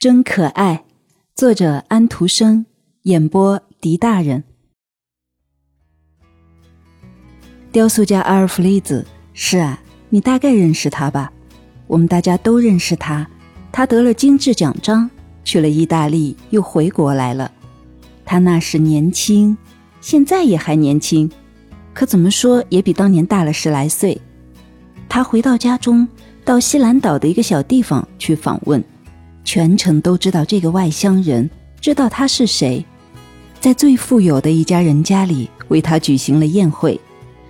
真可爱，作者安徒生，演播狄大人。雕塑家阿尔弗利兹，是啊，你大概认识他吧？我们大家都认识他。他得了金质奖章，去了意大利，又回国来了。他那时年轻，现在也还年轻，可怎么说也比当年大了十来岁。他回到家中，到西兰岛的一个小地方去访问。全城都知道这个外乡人，知道他是谁，在最富有的一家人家里为他举行了宴会，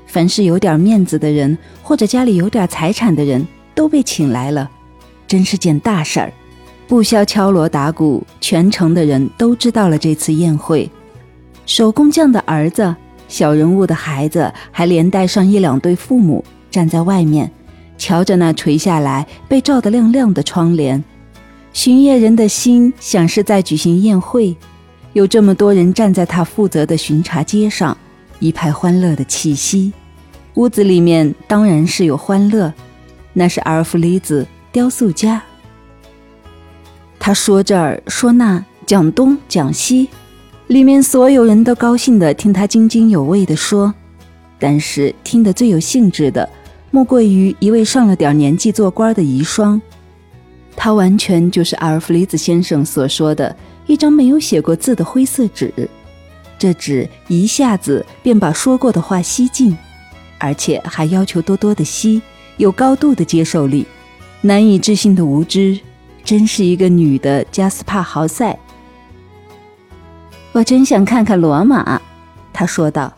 凡是有点面子的人或者家里有点财产的人都被请来了，真是件大事儿。不消敲锣打鼓，全城的人都知道了这次宴会。手工匠的儿子、小人物的孩子，还连带上一两对父母站在外面，瞧着那垂下来被照得亮亮的窗帘。巡夜人的心想是在举行宴会，有这么多人站在他负责的巡查街上，一派欢乐的气息。屋子里面当然是有欢乐，那是阿尔弗雷兹雕塑家。他说这儿说那，讲东讲西，里面所有人都高兴地听他津津有味地说，但是听得最有兴致的，莫过于一位上了点年纪做官的遗孀。他完全就是阿尔弗雷兹先生所说的一张没有写过字的灰色纸，这纸一下子便把说过的话吸尽，而且还要求多多的吸，有高度的接受力，难以置信的无知，真是一个女的加斯帕豪塞。我真想看看罗马，他说道。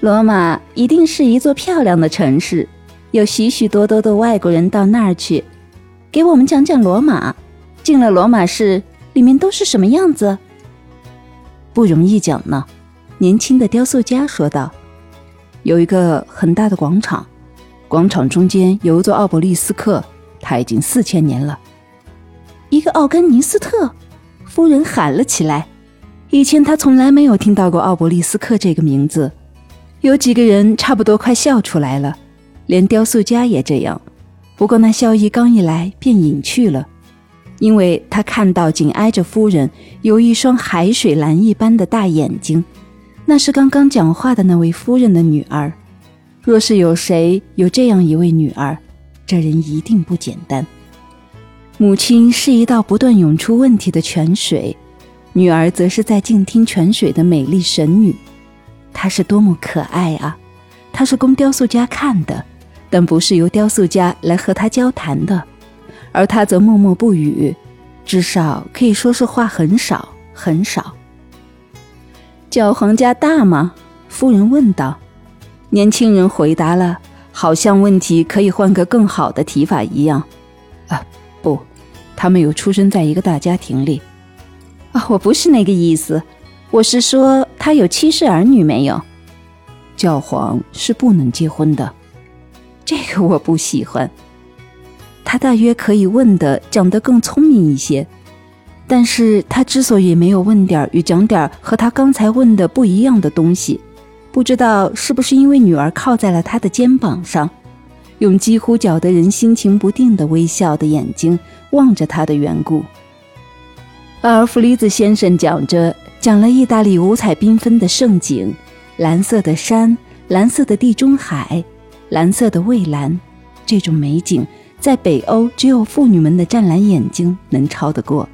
罗马一定是一座漂亮的城市，有许许多多的外国人到那儿去。给我们讲讲罗马，进了罗马市，里面都是什么样子？不容易讲呢。年轻的雕塑家说道：“有一个很大的广场，广场中间有一座奥伯利斯克，它已经四千年了。一个奥根尼斯特，夫人喊了起来。以前她从来没有听到过奥伯利斯克这个名字，有几个人差不多快笑出来了，连雕塑家也这样。”不过那笑意刚一来便隐去了，因为他看到紧挨着夫人有一双海水蓝一般的大眼睛，那是刚刚讲话的那位夫人的女儿。若是有谁有这样一位女儿，这人一定不简单。母亲是一道不断涌出问题的泉水，女儿则是在静听泉水的美丽神女。她是多么可爱啊！她是供雕塑家看的。但不是由雕塑家来和他交谈的，而他则默默不语，至少可以说是话很少很少。教皇家大吗？夫人问道。年轻人回答了，好像问题可以换个更好的提法一样。啊，不，他们有出生在一个大家庭里。啊，我不是那个意思，我是说他有妻室儿女没有？教皇是不能结婚的。我不喜欢。他大约可以问的讲得更聪明一些，但是他之所以没有问点与讲点和他刚才问的不一样的东西，不知道是不是因为女儿靠在了他的肩膀上，用几乎搅得人心情不定的微笑的眼睛望着他的缘故。阿尔弗里兹先生讲着，讲了意大利五彩缤纷的盛景：蓝色的山，蓝色的地中海。蓝色的蔚蓝，这种美景在北欧只有妇女们的湛蓝眼睛能超得过。